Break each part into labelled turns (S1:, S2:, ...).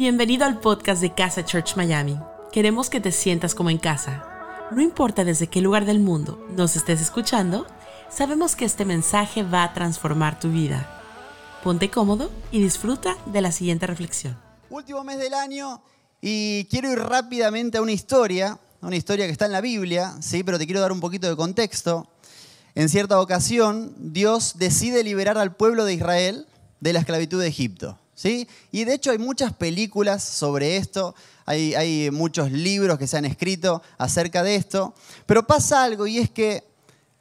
S1: Bienvenido al podcast de Casa Church Miami. Queremos que te sientas como en casa. No importa desde qué lugar del mundo nos estés escuchando, sabemos que este mensaje va a transformar tu vida. Ponte cómodo y disfruta de la siguiente reflexión.
S2: Último mes del año y quiero ir rápidamente a una historia, una historia que está en la Biblia, sí, pero te quiero dar un poquito de contexto. En cierta ocasión, Dios decide liberar al pueblo de Israel de la esclavitud de Egipto. Y de hecho hay muchas películas sobre esto, hay, muchos libros que se han escrito acerca de esto, pero pasa algo y es que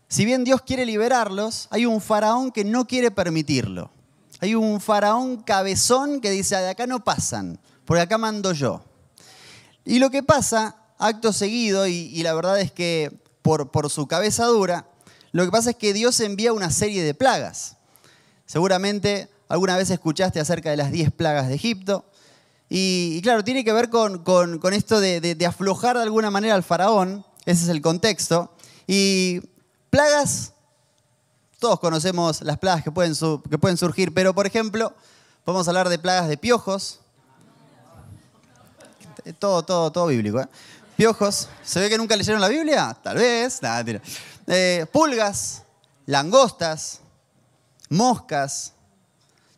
S2: si bien Dios quiere liberarlos, hay un faraón que no quiere permitirlo. Hay un faraón cabezón que dice, de acá no pasan, porque acá mando yo. Y lo que pasa, acto seguido, y, la verdad es que por su cabeza dura, lo que pasa es que Dios envía una serie de plagas. Seguramente Alguna vez escuchaste acerca de las 10 plagas de Egipto. Y, claro, tiene que ver con, esto de, aflojar de alguna manera al faraón. Ese es el contexto. Y plagas, todos conocemos las plagas que pueden, que pueden surgir, pero por ejemplo, podemos hablar de plagas de piojos. Todo, todo, todo bíblico. ¿eh? Piojos. ¿Se ve que nunca leyeron la Biblia? Tal vez. Eh, pulgas, langostas, moscas,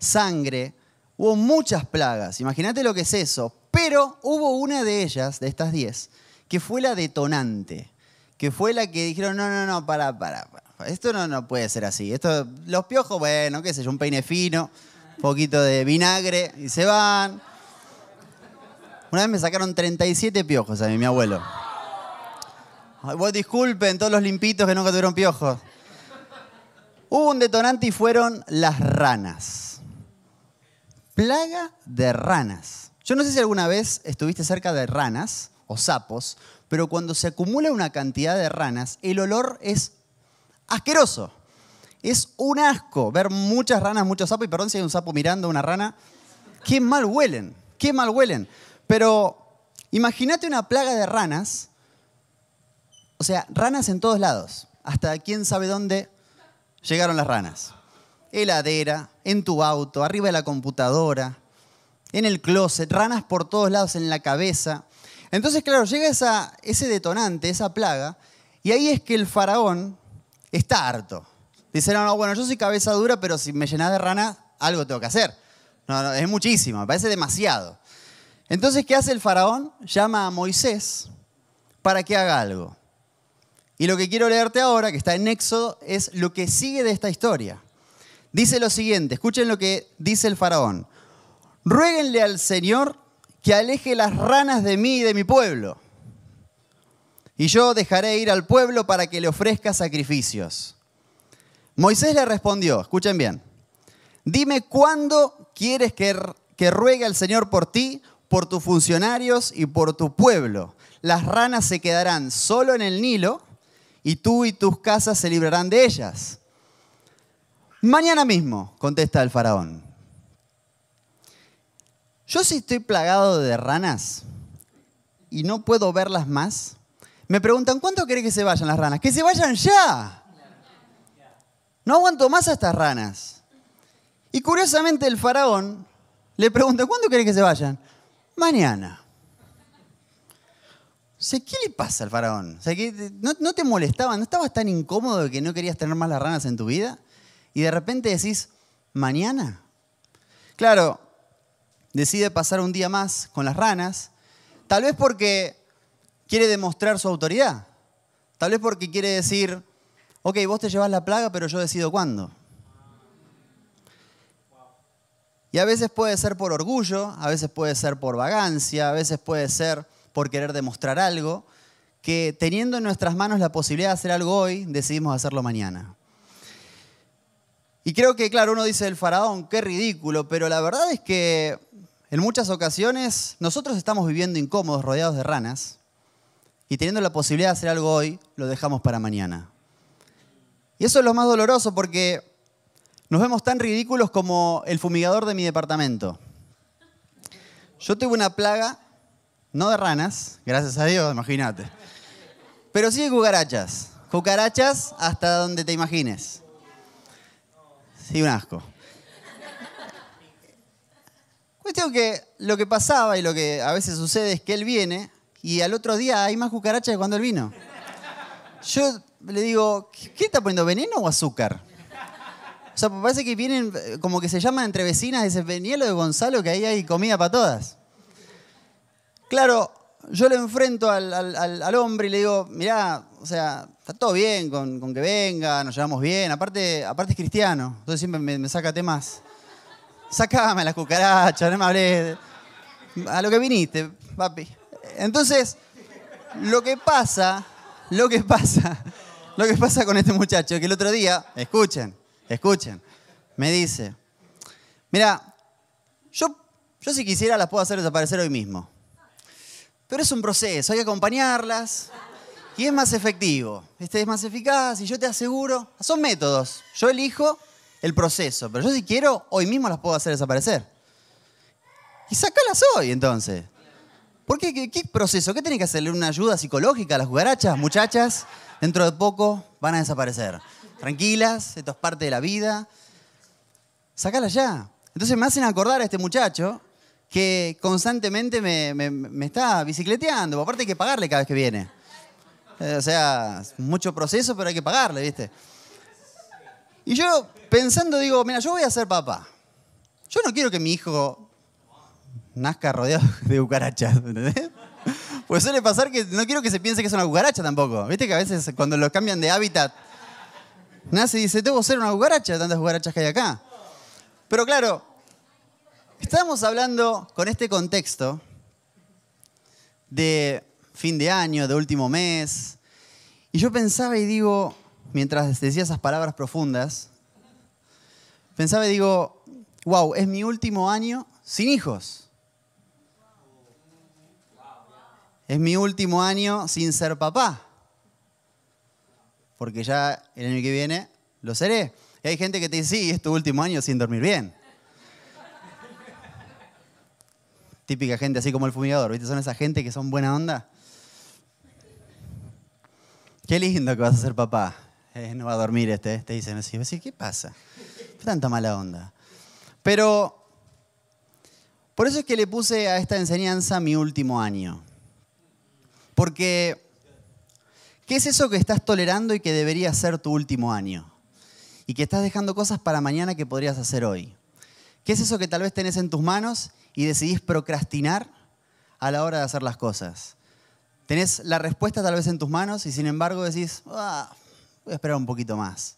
S2: sangre, hubo muchas plagas, imagínate lo que es eso, pero hubo una de ellas, de estas diez, que fue la detonante, que fue la que dijeron, no, no, no, para, para, esto no, no puede ser así, esto, los piojos, bueno, qué sé yo, un peine fino, un poquito de vinagre y se van. Una vez me sacaron 37 piojos a mí, mi abuelo. vos disculpen todos los limpitos que nunca tuvieron piojos. Hubo un detonante y fueron las ranas plaga de ranas. Yo no sé si alguna vez estuviste cerca de ranas o sapos, pero cuando se acumula una cantidad de ranas, el olor es asqueroso. Es un asco ver muchas ranas, muchos sapos, y perdón si hay un sapo mirando a una rana, qué mal huelen, qué mal huelen. Pero imagínate una plaga de ranas, o sea, ranas en todos lados, hasta quién sabe dónde llegaron las ranas heladera, en tu auto, arriba de la computadora, en el closet, ranas por todos lados en la cabeza. Entonces, claro, llega ese detonante, esa plaga, y ahí es que el faraón está harto. Dice, no, no, bueno, yo soy cabeza dura, pero si me llenas de rana, algo tengo que hacer. No, no, es muchísimo, me parece demasiado. Entonces, ¿qué hace el faraón? Llama a Moisés para que haga algo. Y lo que quiero leerte ahora, que está en Éxodo, es lo que sigue de esta historia. Dice lo siguiente, escuchen lo que dice el faraón. Ruéguenle al Señor que aleje las ranas de mí y de mi pueblo. Y yo dejaré ir al pueblo para que le ofrezca sacrificios. Moisés le respondió, escuchen bien, dime cuándo quieres que, que ruegue al Señor por ti, por tus funcionarios y por tu pueblo. Las ranas se quedarán solo en el Nilo y tú y tus casas se librarán de ellas. Mañana mismo, contesta el faraón. Yo si estoy plagado de ranas y no puedo verlas más, me preguntan, ¿cuánto querés que se vayan las ranas? ¡Que se vayan ya! No aguanto más a estas ranas. Y curiosamente el faraón le pregunta, ¿cuándo querés que se vayan? Mañana. ¿Qué le pasa al faraón? ¿no, ¿No te molestaba? ¿No estabas tan incómodo que no querías tener más las ranas en tu vida? Y de repente decís, mañana. Claro, decide pasar un día más con las ranas, tal vez porque quiere demostrar su autoridad, tal vez porque quiere decir, ok, vos te llevas la plaga, pero yo decido cuándo. Y a veces puede ser por orgullo, a veces puede ser por vagancia, a veces puede ser por querer demostrar algo, que teniendo en nuestras manos la posibilidad de hacer algo hoy, decidimos hacerlo mañana. Y creo que, claro, uno dice el faraón, qué ridículo, pero la verdad es que en muchas ocasiones nosotros estamos viviendo incómodos, rodeados de ranas, y teniendo la posibilidad de hacer algo hoy, lo dejamos para mañana. Y eso es lo más doloroso porque nos vemos tan ridículos como el fumigador de mi departamento. Yo tuve una plaga, no de ranas, gracias a Dios, imagínate, pero sí de cucarachas. Cucarachas hasta donde te imagines. Sí, un asco. Cuestión que lo que pasaba y lo que a veces sucede es que él viene y al otro día hay más cucarachas que cuando él vino. Yo le digo, ¿qué está poniendo, veneno o azúcar? O sea, parece que vienen, eh, como que se llaman entre vecinas, ese Venielo de Gonzalo, que ahí hay comida para todas. Claro, yo le enfrento al, hombre y le digo, mirá, o sea, está todo bien con, que venga, nos llevamos bien, aparte, aparte es cristiano, entonces siempre me, saca temas. Sacame las cucarachas, no me hablé. A lo que viniste, papi. Entonces, lo que pasa, lo que pasa, lo que pasa con este muchacho, que el otro día, escuchen, escuchen, me dice, mira, yo, yo si quisiera las puedo hacer desaparecer hoy mismo. Pero es un proceso, hay que acompañarlas y es más efectivo, este es más eficaz y yo te aseguro, son métodos, yo elijo el proceso, pero yo si quiero, hoy mismo las puedo hacer desaparecer. Y sácalas hoy entonces. ¿Por qué? ¿Qué, proceso? ¿Qué tiene que hacerle? ¿Una ayuda psicológica a las cucarachas? Muchachas, dentro de poco van a desaparecer. Tranquilas, esto es parte de la vida. Sácalas ya. Entonces me hacen acordar a este muchacho que constantemente me, está bicicleteando. Aparte hay que pagarle cada vez que viene. Eh, o sea, mucho proceso, pero hay que pagarle, ¿viste? Y yo pensando digo, mira, yo voy a ser papá. Yo no quiero que mi hijo nazca rodeado de cucarachas, ¿entendés? Pues suele pasar que no quiero que se piense que es una cucaracha tampoco. Viste que a veces cuando lo cambian de hábitat, nace y dice, que ser una cucaracha, tantas cucarachas que hay acá. Pero claro, estamos hablando con este contexto de fin de año, de último mes, y yo pensaba y digo, mientras decía esas palabras profundas, pensaba y digo, wow, es mi último año sin hijos. Es mi último año sin ser papá. Porque ya el año que viene lo seré. Y hay gente que te dice, sí, es tu último año sin dormir bien. Típica gente así como el fumigador, ¿viste? Son esa gente que son buena onda. Qué lindo que vas a ser papá. Eh, no va a dormir este, te dicen así. ¿Qué pasa? ¿Qué tanta mala onda? Pero por eso es que le puse a esta enseñanza mi último año. Porque, ¿qué es eso que estás tolerando y que debería ser tu último año? Y que estás dejando cosas para mañana que podrías hacer hoy. ¿Qué es eso que tal vez tenés en tus manos y decidís procrastinar a la hora de hacer las cosas? Tenés la respuesta tal vez en tus manos y sin embargo decís, ah, voy a esperar un poquito más.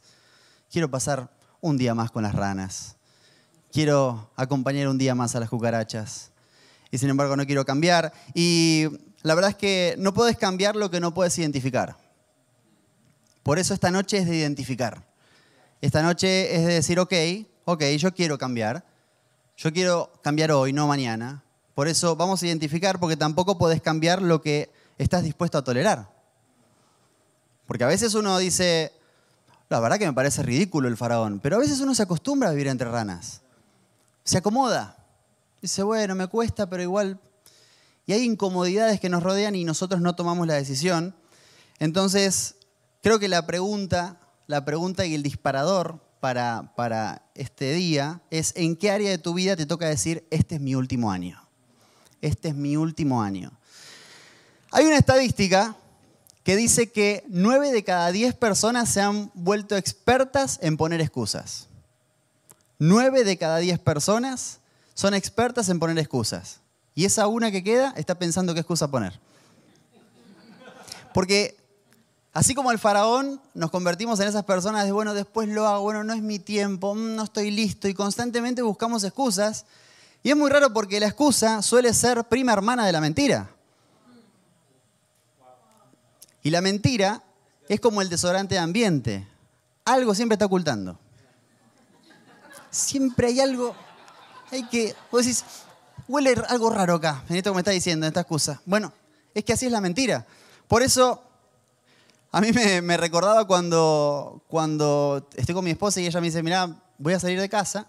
S2: Quiero pasar un día más con las ranas. Quiero acompañar un día más a las cucarachas. Y sin embargo no quiero cambiar. Y la verdad es que no puedes cambiar lo que no puedes identificar. Por eso esta noche es de identificar. Esta noche es de decir, ok, ok, yo quiero cambiar. Yo quiero cambiar hoy, no mañana. Por eso vamos a identificar porque tampoco puedes cambiar lo que estás dispuesto a tolerar. Porque a veces uno dice, la verdad que me parece ridículo el faraón, pero a veces uno se acostumbra a vivir entre ranas. Se acomoda. Dice, bueno, me cuesta, pero igual y hay incomodidades que nos rodean y nosotros no tomamos la decisión. Entonces, creo que la pregunta, la pregunta y el disparador para, para este día es en qué área de tu vida te toca decir, este es mi último año. Este es mi último año. Hay una estadística que dice que 9 de cada 10 personas se han vuelto expertas en poner excusas. 9 de cada 10 personas son expertas en poner excusas. Y esa una que queda está pensando qué excusa poner. Porque así como el faraón, nos convertimos en esas personas de, bueno, después lo hago, bueno, no es mi tiempo, mm, no estoy listo, y constantemente buscamos excusas. Y es muy raro porque la excusa suele ser prima hermana de la mentira. Y la mentira es como el desodorante de ambiente. Algo siempre está ocultando. Siempre hay algo. Hay que. Vos decís, huele algo raro acá, en esto que me está diciendo, en esta excusa. Bueno, es que así es la mentira. Por eso, a mí me, recordaba cuando, cuando estoy con mi esposa y ella me dice, mira, voy a salir de casa,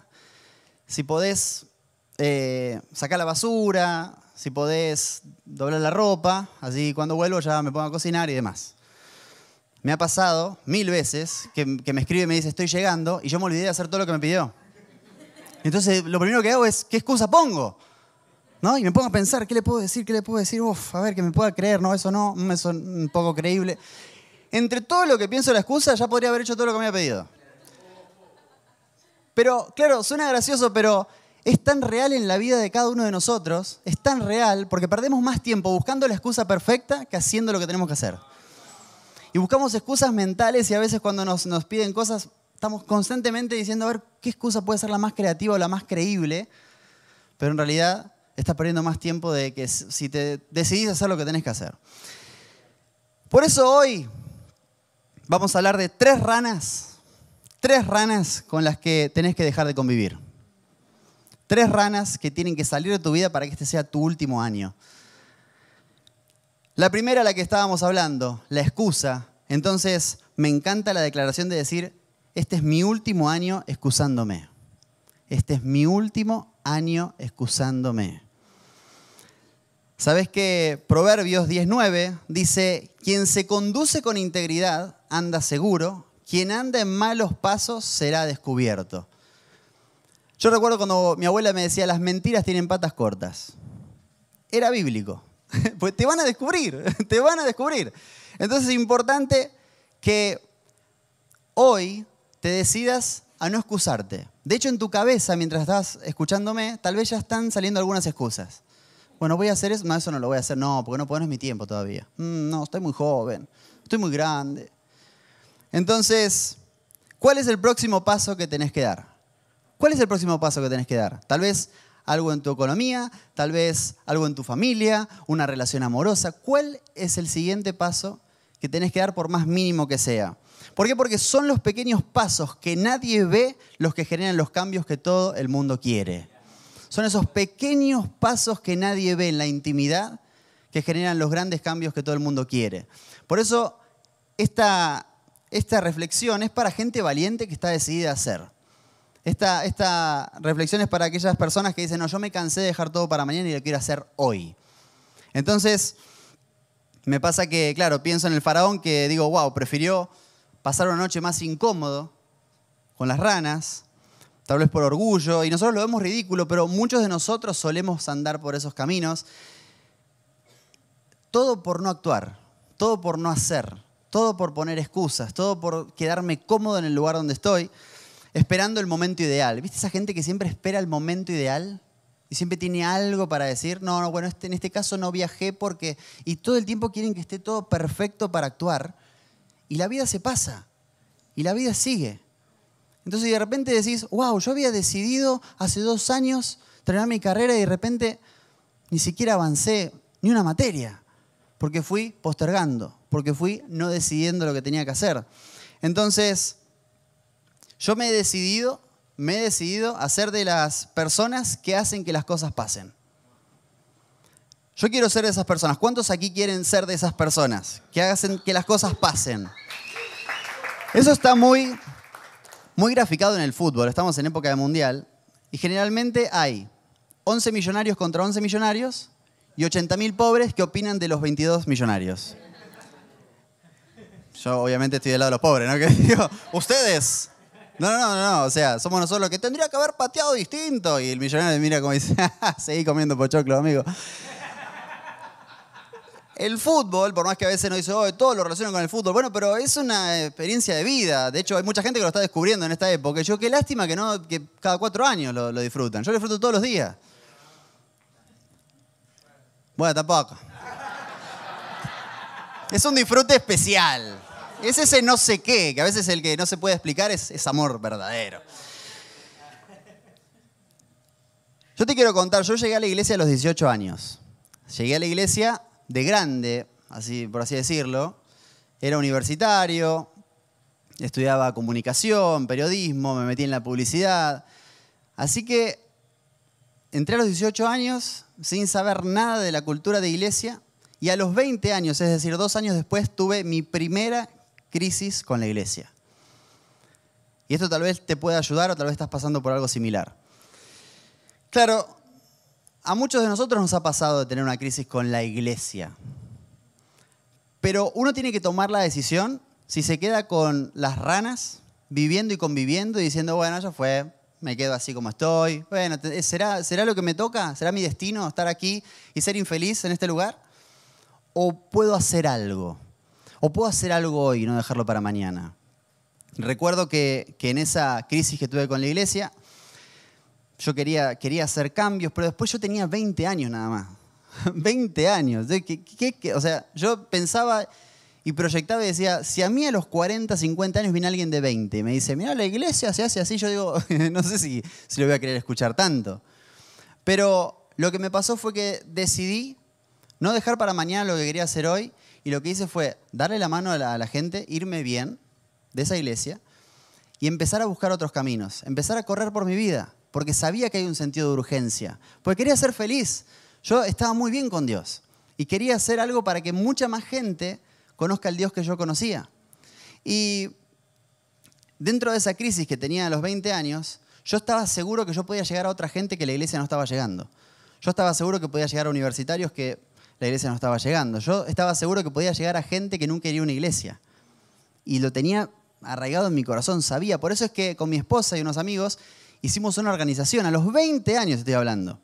S2: si podés eh, sacar la basura, si podés doblar la ropa, así cuando vuelvo ya me pongo a cocinar y demás. Me ha pasado mil veces que, me escribe y me dice, estoy llegando, y yo me olvidé de hacer todo lo que me pidió. Entonces, lo primero que hago es, ¿qué excusa pongo? ¿No? Y me pongo a pensar, ¿qué le puedo decir? ¿Qué le puedo decir? Uf, a ver, que me pueda creer, no, eso no, mm, eso es un poco creíble. Entre todo lo que pienso la excusa, ya podría haber hecho todo lo que me había pedido. Pero, claro, suena gracioso, pero es tan real en la vida de cada uno de nosotros, es tan real porque perdemos más tiempo buscando la excusa perfecta que haciendo lo que tenemos que hacer. Y buscamos excusas mentales y a veces cuando nos, nos piden cosas, estamos constantemente diciendo, a ver, ¿qué excusa puede ser la más creativa o la más creíble? Pero en realidad estás perdiendo más tiempo de que si te decidís hacer lo que tenés que hacer. Por eso hoy vamos a hablar de tres ranas tres ranas con las que tenés que dejar de convivir. Tres ranas que tienen que salir de tu vida para que este sea tu último año. La primera, la que estábamos hablando, la excusa. Entonces, me encanta la declaración de decir, este es mi último año excusándome. Este es mi último año excusándome. ¿Sabes que Proverbios 19 dice, quien se conduce con integridad anda seguro, quien anda en malos pasos será descubierto. Yo recuerdo cuando mi abuela me decía, las mentiras tienen patas cortas. Era bíblico. Pues te van a descubrir, te van a descubrir. Entonces es importante que hoy te decidas a no excusarte. De hecho, en tu cabeza, mientras estás escuchándome, tal vez ya están saliendo algunas excusas. Bueno, voy a hacer eso. No, eso no lo voy a hacer. No, porque no, no es mi tiempo todavía. Mm, no, estoy muy joven. Estoy muy grande. Entonces, ¿cuál es el próximo paso que tenés que dar? ¿Cuál es el próximo paso que tenés que dar? Tal vez algo en tu economía, tal vez algo en tu familia, una relación amorosa. ¿Cuál es el siguiente paso que tenés que dar por más mínimo que sea? ¿Por qué? Porque son los pequeños pasos que nadie ve los que generan los cambios que todo el mundo quiere. Son esos pequeños pasos que nadie ve en la intimidad que generan los grandes cambios que todo el mundo quiere. Por eso, esta esta reflexión es para gente valiente que está decidida a hacer. Esta, reflexión es para aquellas personas que dicen, no, yo me cansé de dejar todo para mañana y lo quiero hacer hoy. Entonces, me pasa que, claro, pienso en el faraón que digo, wow, prefirió pasar una noche más incómodo con las ranas, tal vez por orgullo, y nosotros lo vemos ridículo, pero muchos de nosotros solemos andar por esos caminos. Todo por no actuar, todo por no hacer todo por poner excusas, todo por quedarme cómodo en el lugar donde estoy, esperando el momento ideal. ¿Viste esa gente que siempre espera el momento ideal? Y siempre tiene algo para decir, no, no, bueno, este, en este caso no viajé porque... Y todo el tiempo quieren que esté todo perfecto para actuar. Y la vida se pasa. Y la vida sigue. Entonces de repente decís, wow, yo había decidido hace dos años terminar mi carrera y de repente ni siquiera avancé ni una materia, porque fui postergando, porque fui no decidiendo lo que tenía que hacer. Entonces, yo me he decidido, me he decidido a ser de las personas que hacen que las cosas pasen. Yo quiero ser de esas personas. ¿Cuántos aquí quieren ser de esas personas? Que hacen que las cosas pasen. Eso está muy, muy graficado en el fútbol. Estamos en época de mundial. Y generalmente hay 11 millonarios contra 11 millonarios y 80.000 pobres que opinan de los 22 millonarios. Yo obviamente estoy del lado de los pobres, ¿no? Que digo, ustedes. No, no, no, no, o sea, somos nosotros los que tendría que haber pateado distinto. Y el millonario mira como dice, seguí comiendo pochoclo, amigo. El fútbol, por más que a veces no dice, oh, todo lo relacionan con el fútbol, bueno, pero es una experiencia de vida. De hecho, hay mucha gente que lo está descubriendo en esta época. Yo, qué lástima que no, que cada cuatro años lo, lo disfrutan. Yo lo disfruto todos los días. Bueno, tampoco. Es un disfrute especial. Es ese no sé qué, que a veces el que no se puede explicar es, amor verdadero. Yo te quiero contar, yo llegué a la iglesia a los 18 años. Llegué a la iglesia de grande, así, por así decirlo. Era universitario, estudiaba comunicación, periodismo, me metí en la publicidad. Así que entré a los 18 años sin saber nada de la cultura de iglesia y a los 20 años, es decir, dos años después, tuve mi primera crisis con la iglesia. Y esto tal vez te pueda ayudar o tal vez estás pasando por algo similar. Claro, a muchos de nosotros nos ha pasado de tener una crisis con la iglesia. Pero uno tiene que tomar la decisión si se queda con las ranas, viviendo y conviviendo y diciendo, bueno, ya fue, me quedo así como estoy. Bueno, ¿será, ¿será lo que me toca? ¿Será mi destino estar aquí y ser infeliz en este lugar? ¿O puedo hacer algo? ¿O puedo hacer algo hoy y no dejarlo para mañana? Recuerdo que, en esa crisis que tuve con la iglesia, yo quería, quería hacer cambios, pero después yo tenía 20 años nada más. 20 años. o sea, yo pensaba y proyectaba y decía, si a mí a los 40, 50 años viene alguien de 20 y me dice, mira, la iglesia se hace así, yo digo, no sé si, si lo voy a querer escuchar tanto. Pero lo que me pasó fue que decidí no dejar para mañana lo que quería hacer hoy y lo que hice fue darle la mano a la, gente, irme bien de esa iglesia y empezar a buscar otros caminos, empezar a correr por mi vida, porque sabía que hay un sentido de urgencia, porque quería ser feliz. Yo estaba muy bien con Dios y quería hacer algo para que mucha más gente conozca el Dios que yo conocía. Y dentro de esa crisis que tenía a los 20 años, yo estaba seguro que yo podía llegar a otra gente que la iglesia no estaba llegando. Yo estaba seguro que podía llegar a universitarios que la iglesia no estaba llegando. Yo estaba seguro que podía llegar a gente que nunca quería una iglesia. Y lo tenía arraigado en mi corazón, sabía. Por eso es que con mi esposa y unos amigos hicimos una organización, a los 20 años estoy hablando,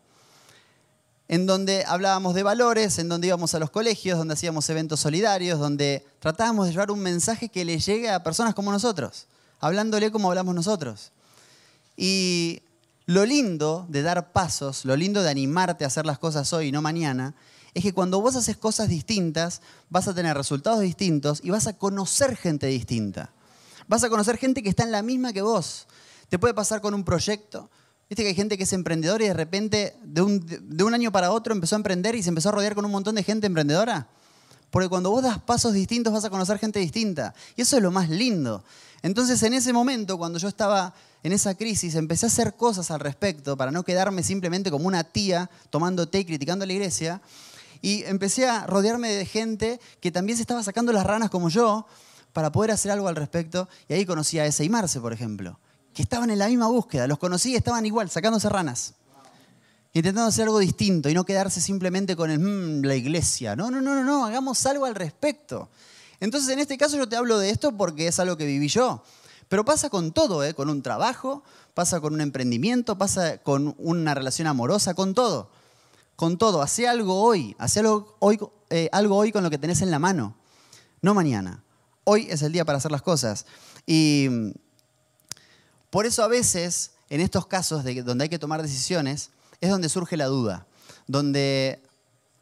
S2: en donde hablábamos de valores, en donde íbamos a los colegios, donde hacíamos eventos solidarios, donde tratábamos de llevar un mensaje que le llegue a personas como nosotros, hablándole como hablamos nosotros. Y lo lindo de dar pasos, lo lindo de animarte a hacer las cosas hoy y no mañana, es que cuando vos haces cosas distintas, vas a tener resultados distintos y vas a conocer gente distinta. Vas a conocer gente que está en la misma que vos. Te puede pasar con un proyecto, Viste que hay gente que es emprendedora y de repente, de un, año para otro, empezó a emprender y se empezó a rodear con un montón de gente emprendedora. Porque cuando vos das pasos distintos vas a conocer gente distinta. Y eso es lo más lindo. Entonces, en ese momento, cuando yo estaba en esa crisis, empecé a hacer cosas al respecto para no quedarme simplemente como una tía tomando té y criticando a la iglesia. Y empecé a rodearme de gente que también se estaba sacando las ranas como yo para poder hacer algo al respecto. Y ahí conocí a ese y Marce, por ejemplo que estaban en la misma búsqueda, los conocí y estaban igual, sacándose ranas. Intentando hacer algo distinto y no quedarse simplemente con el, mmm, la iglesia. No, no, no, no, no, hagamos algo al respecto. Entonces, en este caso yo te hablo de esto porque es algo que viví yo. Pero pasa con todo, ¿eh? con un trabajo, pasa con un emprendimiento, pasa con una relación amorosa, con todo. Con todo, hace algo hoy, hace algo hoy, eh, algo hoy con lo que tenés en la mano, no mañana. Hoy es el día para hacer las cosas. Y por eso a veces, en estos casos de, donde hay que tomar decisiones, es donde surge la duda, donde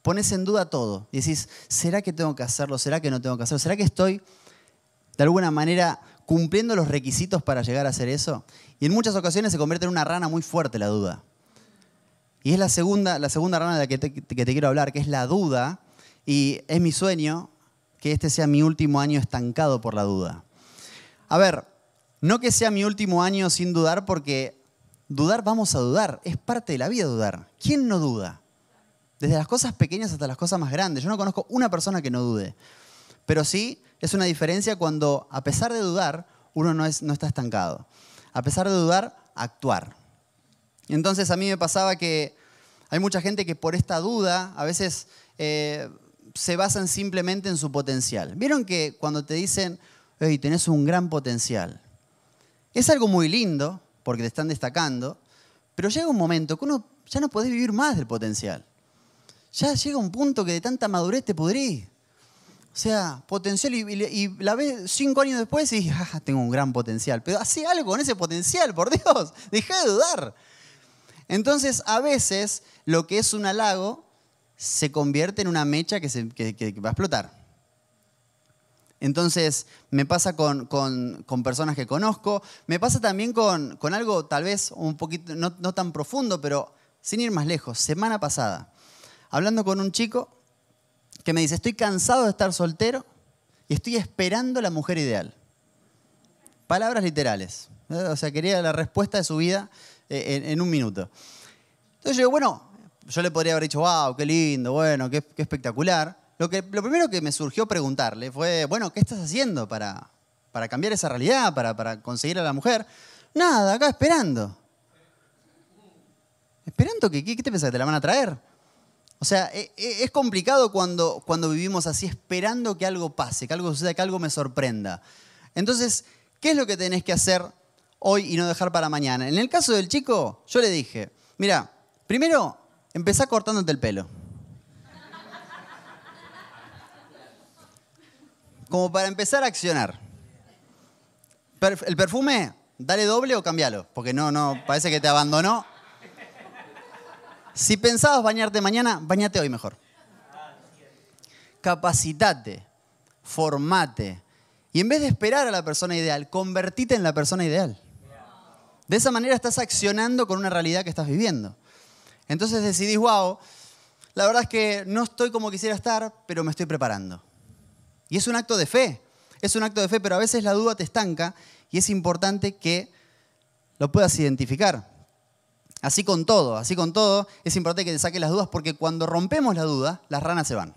S2: pones en duda todo y decís, ¿será que tengo que hacerlo? ¿Será que no tengo que hacerlo? ¿Será que estoy de alguna manera cumpliendo los requisitos para llegar a hacer eso? Y en muchas ocasiones se convierte en una rana muy fuerte la duda. Y es la segunda, la segunda rana de la que te, que te quiero hablar, que es la duda. Y es mi sueño que este sea mi último año estancado por la duda. A ver, no que sea mi último año sin dudar, porque dudar vamos a dudar. Es parte de la vida dudar. ¿Quién no duda? Desde las cosas pequeñas hasta las cosas más grandes. Yo no conozco una persona que no dude. Pero sí es una diferencia cuando, a pesar de dudar, uno no, es, no está estancado. A pesar de dudar, actuar. Entonces a mí me pasaba que hay mucha gente que por esta duda a veces eh, se basan simplemente en su potencial. ¿Vieron que cuando te dicen, hey, tenés un gran potencial? Es algo muy lindo, porque te están destacando, pero llega un momento que uno ya no podés vivir más del potencial. Ya llega un punto que de tanta madurez te pudrís. O sea, potencial y, la ves cinco años después y ah, tengo un gran potencial. Pero hace algo con ese potencial, por Dios. Deja de dudar. Entonces, a veces, lo que es un halago se convierte en una mecha que, va a explotar. Entonces, me pasa con, personas que conozco, me pasa también con, algo tal vez un poquito, no, tan profundo, pero sin ir más lejos. Semana pasada, hablando con un chico que me dice, estoy cansado de estar soltero y estoy esperando la mujer ideal. Palabras literales. O sea, quería la respuesta de su vida eh, en, un minuto. Entonces yo digo, bueno, yo le podría haber dicho, wow, qué lindo, bueno, qué espectacular. Lo, que, lo primero que me surgió preguntarle fue, bueno, ¿qué estás haciendo para, para cambiar esa realidad, para, para conseguir a la mujer? Nada, acá esperando. ¿Esperando qué? ¿Qué te pensás? ¿Te la van a traer? O sea, e, e, es complicado cuando, cuando vivimos así, esperando que algo pase, que algo suceda, que algo me sorprenda. Entonces, ¿qué es lo que tenés que hacer hoy y no dejar para mañana. En el caso del chico, yo le dije, mira, primero empezá cortándote el pelo. Como para empezar a accionar. El perfume, dale doble o cambialo, porque no, no, parece que te abandonó. Si pensabas bañarte mañana, bañate hoy mejor. Capacitate, formate. Y en vez de esperar a la persona ideal, convertite en la persona ideal. De esa manera estás accionando con una realidad que estás viviendo. Entonces decidís, wow, la verdad es que no estoy como quisiera estar, pero me estoy preparando. Y es un acto de fe, es un acto de fe, pero a veces la duda te estanca y es importante que lo puedas identificar. Así con todo, así con todo, es importante que te saques las dudas porque cuando rompemos la duda, las ranas se van.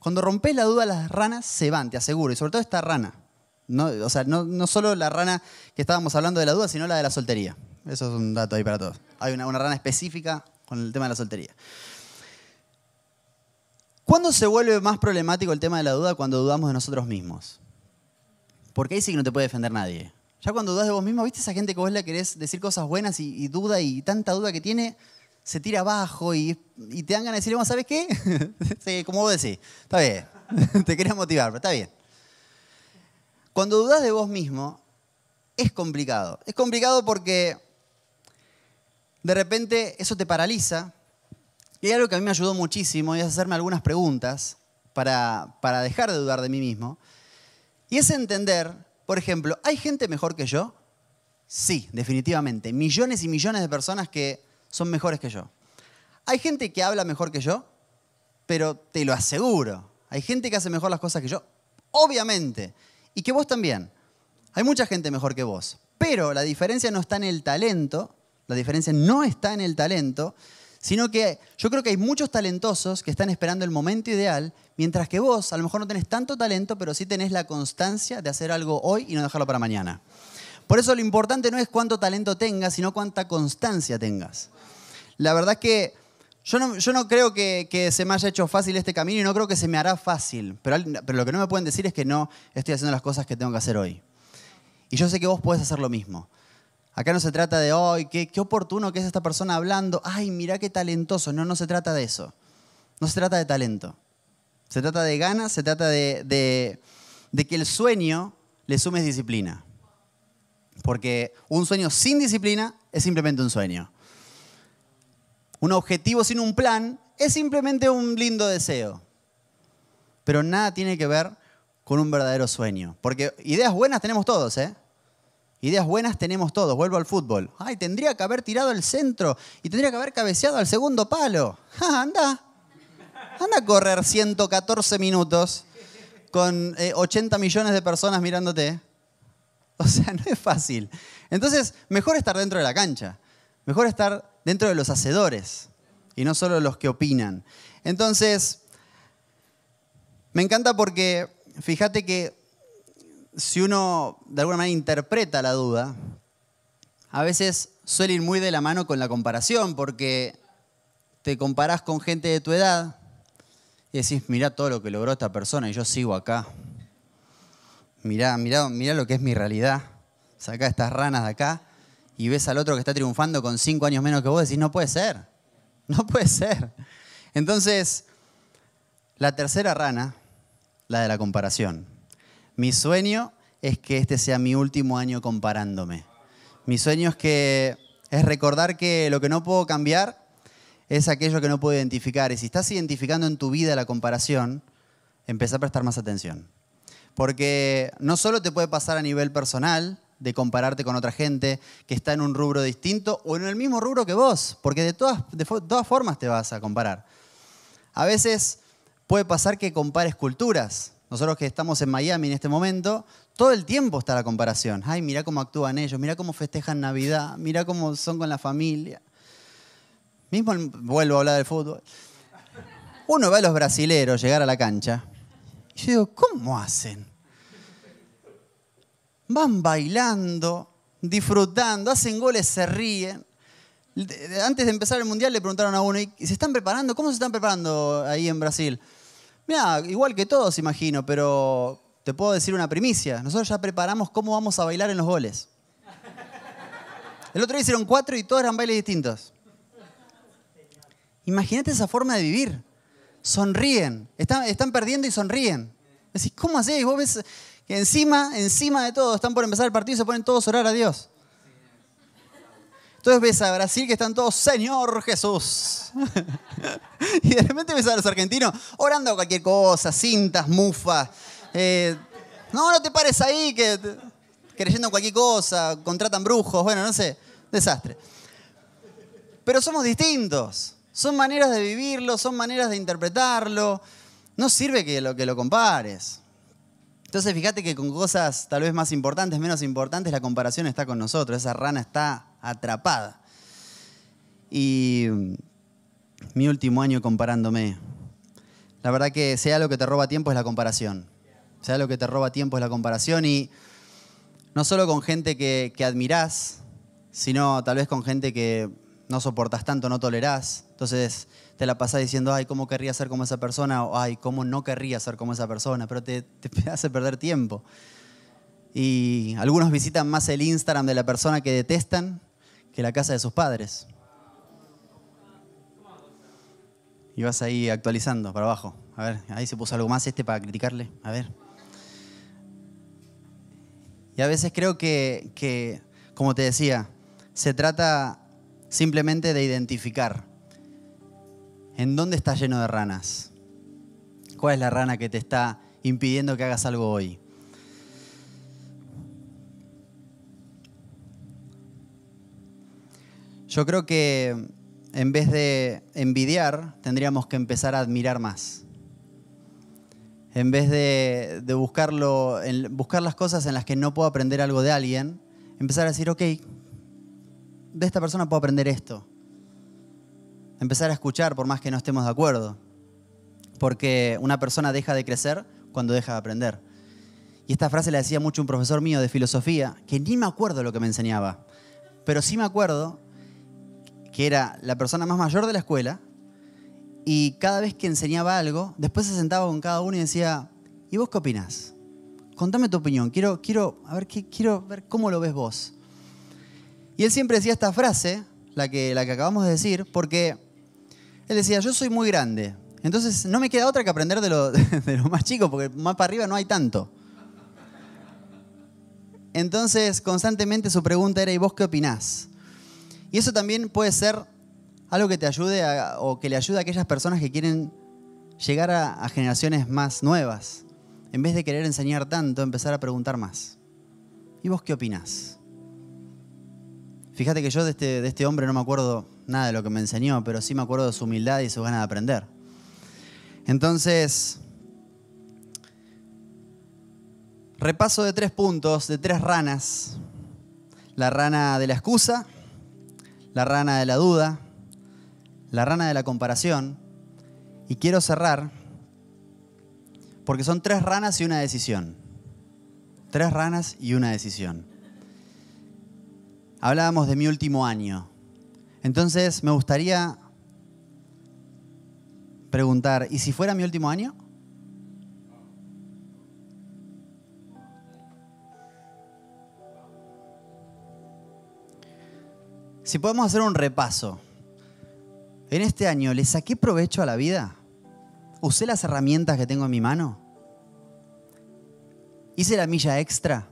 S2: Cuando rompes la duda, las ranas se van, te aseguro, y sobre todo esta rana. No, o sea, no, solo la rana que estábamos hablando de la duda, sino la de la soltería. Eso es un dato ahí para todos. Hay una, rana específica con el tema de la soltería. ¿Cuándo se vuelve más problemático el tema de la duda? Cuando dudamos de nosotros mismos. Porque ahí sí que no te puede defender nadie. Ya cuando dudas de vos mismo, ¿viste esa gente que vos le querés decir cosas buenas y, duda y tanta duda que tiene? Se tira abajo y, te dan ganas de decirle, ¿sabes qué? sí, como vos decís, está bien. te quería motivar, pero está bien. Cuando dudas de vos mismo, es complicado. Es complicado porque de repente eso te paraliza. Y hay algo que a mí me ayudó muchísimo y es hacerme algunas preguntas para, para dejar de dudar de mí mismo. Y es entender, por ejemplo, ¿hay gente mejor que yo? Sí, definitivamente. Millones y millones de personas que son mejores que yo. ¿Hay gente que habla mejor que yo? Pero te lo aseguro. ¿Hay gente que hace mejor las cosas que yo? Obviamente y que vos también. Hay mucha gente mejor que vos, pero la diferencia no está en el talento, la diferencia no está en el talento, sino que yo creo que hay muchos talentosos que están esperando el momento ideal, mientras que vos a lo mejor no tenés tanto talento, pero sí tenés la constancia de hacer algo hoy y no dejarlo para mañana. Por eso lo importante no es cuánto talento tengas, sino cuánta constancia tengas. La verdad es que yo no, creo que, se me haya hecho fácil este camino y no creo que se me hará fácil, pero, lo que no me pueden decir es que no estoy haciendo las cosas que tengo que hacer hoy. Y yo sé que vos podés hacer lo mismo. Acá no se trata de hoy, qué, qué oportuno que es esta persona hablando, ay, mira qué talentoso. No, no se trata de eso. No se trata de talento. Se trata de ganas, se trata de, de que el sueño le sumes disciplina. Porque un sueño sin disciplina es simplemente un sueño. Un objetivo sin un plan es simplemente un lindo deseo. Pero nada tiene que ver con un verdadero sueño. Porque ideas buenas tenemos todos, ¿eh? Ideas buenas tenemos todos. Vuelvo al fútbol. Ay, tendría que haber tirado el centro y tendría que haber cabeceado al segundo palo. anda. Anda a correr 114 minutos con 80 eh, millones de personas mirándote. O sea, no es fácil. Entonces, mejor estar dentro de la cancha. Mejor estar dentro de los hacedores y no solo los que opinan. Entonces, me encanta porque fíjate que si uno de alguna manera interpreta la duda, a veces suele ir muy de la mano con la comparación, porque te comparás con gente de tu edad y decís, mirá todo lo que logró esta persona y yo sigo acá. Mirá, mirá, mirá lo que es mi realidad. Saca estas ranas de acá y ves al otro que está triunfando con cinco años menos que vos, decís, no puede ser, no puede ser. Entonces, la tercera rana, la de la comparación. Mi sueño es que este sea mi último año comparándome. Mi sueño es que es recordar que lo que no puedo cambiar es aquello que no puedo identificar. Y si estás identificando en tu vida la comparación, empieza a prestar más atención. Porque no solo te puede pasar a nivel personal, de compararte con otra gente que está en un rubro distinto o en el mismo rubro que vos, porque de todas, de todas formas te vas a comparar. A veces puede pasar que compares culturas. Nosotros que estamos en Miami en este momento, todo el tiempo está la comparación. Ay, mira cómo actúan ellos, mira cómo festejan Navidad, mira cómo son con la familia. Mismo vuelvo a hablar del fútbol. Uno ve a los brasileros llegar a la cancha y yo digo, ¿cómo hacen? Van bailando, disfrutando, hacen goles, se ríen. Antes de empezar el mundial le preguntaron a uno, ¿y se están preparando? ¿Cómo se están preparando ahí en Brasil? Mira, igual que todos, imagino, pero te puedo decir una primicia. Nosotros ya preparamos cómo vamos a bailar en los goles. El otro día hicieron cuatro y todos eran bailes distintos. Imagínate esa forma de vivir. Sonríen. Están, están perdiendo y sonríen. Decís, ¿cómo hacéis? Vos ves que encima, encima de todo, están por empezar el partido y se ponen todos a orar a Dios. Entonces ves a Brasil que están todos, Señor Jesús. y de repente ves a los argentinos orando cualquier cosa, cintas, mufas. Eh, no, no te pares ahí, que creyendo en cualquier cosa, contratan brujos, bueno, no sé, desastre. Pero somos distintos. Son maneras de vivirlo, son maneras de interpretarlo. No sirve que lo compares. Entonces fíjate que con cosas tal vez más importantes, menos importantes, la comparación está con nosotros. Esa rana está atrapada. Y mi último año comparándome. La verdad que sea lo que te roba tiempo es la comparación. Sea lo que te roba tiempo es la comparación y no solo con gente que, que admirás, sino tal vez con gente que no soportas tanto, no tolerás. Entonces te la pasás diciendo, ay, ¿cómo querría ser como esa persona? O, ay, ¿cómo no querría ser como esa persona? Pero te, te hace perder tiempo. Y algunos visitan más el Instagram de la persona que detestan que la casa de sus padres. Y vas ahí actualizando para abajo. A ver, ahí se puso algo más este para criticarle. A ver. Y a veces creo que, que como te decía, se trata simplemente de identificar en dónde está lleno de ranas. ¿Cuál es la rana que te está impidiendo que hagas algo hoy? Yo creo que en vez de envidiar, tendríamos que empezar a admirar más. En vez de, buscarlo, buscar las cosas en las que no puedo aprender algo de alguien, empezar a decir, ok, de esta persona puedo aprender esto. Empezar a escuchar por más que no estemos de acuerdo. Porque una persona deja de crecer cuando deja de aprender. Y esta frase la decía mucho un profesor mío de filosofía, que ni me acuerdo lo que me enseñaba, pero sí me acuerdo que era la persona más mayor de la escuela, y cada vez que enseñaba algo, después se sentaba con cada uno y decía, ¿y vos qué opinás? Contame tu opinión, quiero, quiero, a ver, quiero ver cómo lo ves vos. Y él siempre decía esta frase, la que, la que acabamos de decir, porque él decía, yo soy muy grande, entonces no me queda otra que aprender de lo, de lo más chico, porque más para arriba no hay tanto. Entonces, constantemente su pregunta era, ¿y vos qué opinás? Y eso también puede ser algo que te ayude o que le ayude a aquellas personas que quieren llegar a, a, generaciones más nuevas. En vez de querer enseñar tanto, empezar a preguntar más. ¿Y vos qué opinás? Fíjate que yo de este, de este hombre no me acuerdo nada de lo que me enseñó, pero sí me acuerdo de su humildad y su ganas de aprender. Entonces, repaso de tres puntos, de tres ranas. La rana de la excusa, la rana de la duda, la rana de la comparación. Y quiero cerrar porque son tres ranas y una decisión. Tres ranas y una decisión hablábamos de mi último año. Entonces me gustaría preguntar, ¿y si fuera mi último año? Si podemos hacer un repaso. En este año, ¿le saqué provecho a la vida? ¿Usé las herramientas que tengo en mi mano? ¿Hice la milla extra?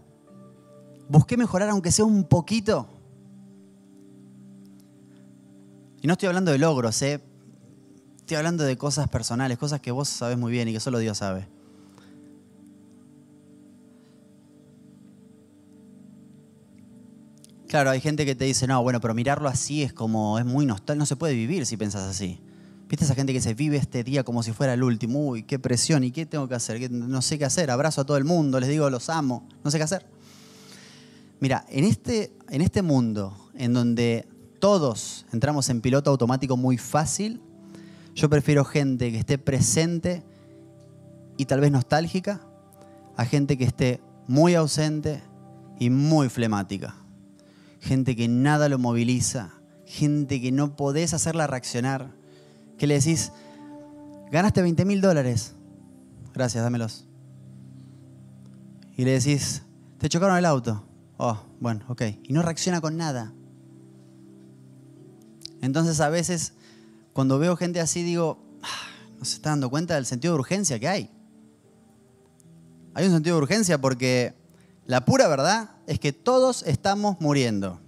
S2: ¿Busqué mejorar aunque sea un poquito? Y no estoy hablando de logros, ¿eh? estoy hablando de cosas personales, cosas que vos sabes muy bien y que solo Dios sabe. Claro, hay gente que te dice, no, bueno, pero mirarlo así es como, es muy nostálgico, no se puede vivir si piensas así. ¿Viste esa gente que se vive este día como si fuera el último? Uy, qué presión, ¿y qué tengo que hacer? No sé qué hacer, abrazo a todo el mundo, les digo, los amo, no sé qué hacer. Mira, en este, en este mundo en donde todos entramos en piloto automático muy fácil. Yo prefiero gente que esté presente y tal vez nostálgica a gente que esté muy ausente y muy flemática. Gente que nada lo moviliza, gente que no podés hacerla reaccionar, que le decís, ganaste 20 mil dólares, gracias, dámelos. Y le decís, te chocaron el auto, oh, bueno, ok, y no reacciona con nada Entonces a veces cuando veo gente así digo, ah, no se está dando cuenta del sentido de urgencia que hay. Hay un sentido de urgencia porque la pura verdad es que todos estamos muriendo.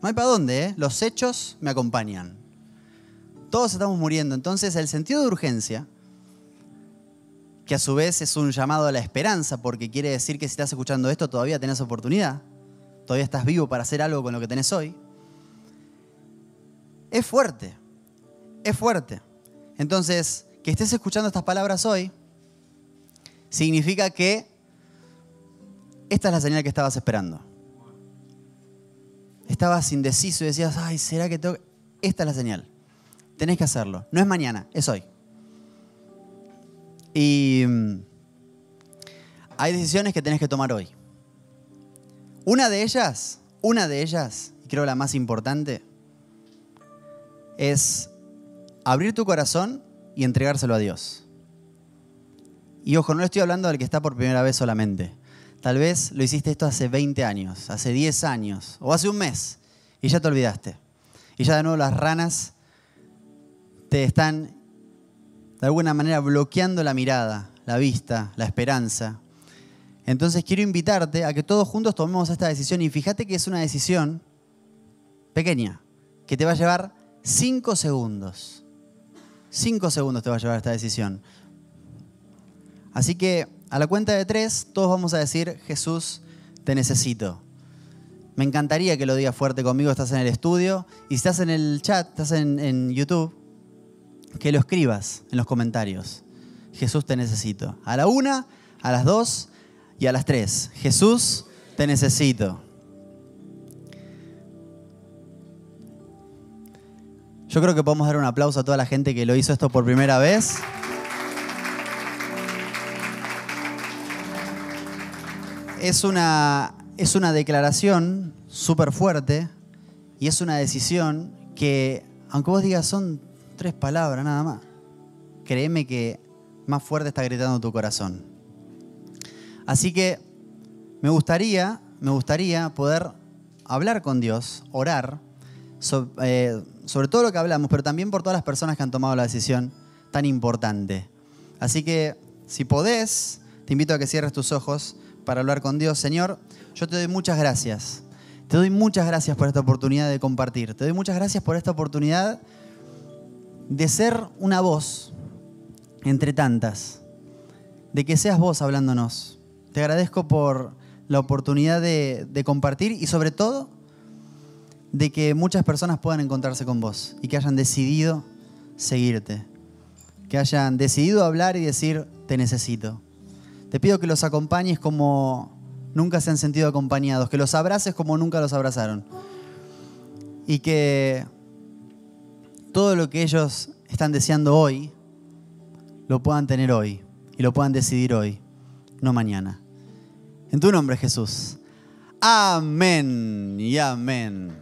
S2: No hay para dónde, ¿eh? los hechos me acompañan. Todos estamos muriendo. Entonces el sentido de urgencia, que a su vez es un llamado a la esperanza, porque quiere decir que si estás escuchando esto todavía tenés oportunidad, todavía estás vivo para hacer algo con lo que tenés hoy, es fuerte, es fuerte. Entonces, que estés escuchando estas palabras hoy, significa que esta es la señal que estabas esperando. Estabas indeciso y decías, ay, ¿será que tengo...? Esta es la señal. Tenés que hacerlo. No es mañana, es hoy. Y mm, hay decisiones que tenés que tomar hoy. Una de ellas, una de ellas, y creo la más importante, es abrir tu corazón y entregárselo a Dios. Y ojo, no le estoy hablando del que está por primera vez solamente. Tal vez lo hiciste esto hace 20 años, hace 10 años o hace un mes y ya te olvidaste. Y ya de nuevo las ranas te están de alguna manera bloqueando la mirada, la vista, la esperanza. Entonces quiero invitarte a que todos juntos tomemos esta decisión y fíjate que es una decisión pequeña, que te va a llevar 5 segundos. 5 segundos te va a llevar esta decisión. Así que a la cuenta de tres, todos vamos a decir, Jesús, te necesito. Me encantaría que lo digas fuerte conmigo, estás en el estudio y si estás en el chat, estás en, en YouTube, que lo escribas en los comentarios. Jesús, te necesito. A la una, a las dos y a las tres. Jesús, te necesito. Yo creo que podemos dar un aplauso a toda la gente que lo hizo esto por primera vez. es una, es una declaración súper fuerte y es una decisión que, aunque vos digas son tres palabras nada más, créeme que más fuerte está gritando tu corazón. Así que me gustaría, me gustaría poder hablar con Dios, orar, sobre, eh, sobre todo lo que hablamos, pero también por todas las personas que han tomado la decisión tan importante. Así que si podés, te invito a que cierres tus ojos para hablar con Dios. Señor, yo te doy muchas gracias. Te doy muchas gracias por esta oportunidad de compartir. Te doy muchas gracias por esta oportunidad de ser una voz entre tantas. De que seas vos hablándonos. Te agradezco por la oportunidad de compartir y sobre todo de que muchas personas puedan encontrarse con vos y que hayan decidido seguirte. Que hayan decidido hablar y decir, te necesito. Te pido que los acompañes como nunca se han sentido acompañados, que los abraces como nunca los abrazaron. Y que todo lo que ellos están deseando hoy, lo puedan tener hoy y lo puedan decidir hoy, no mañana. En tu nombre, Jesús. Amén y amén.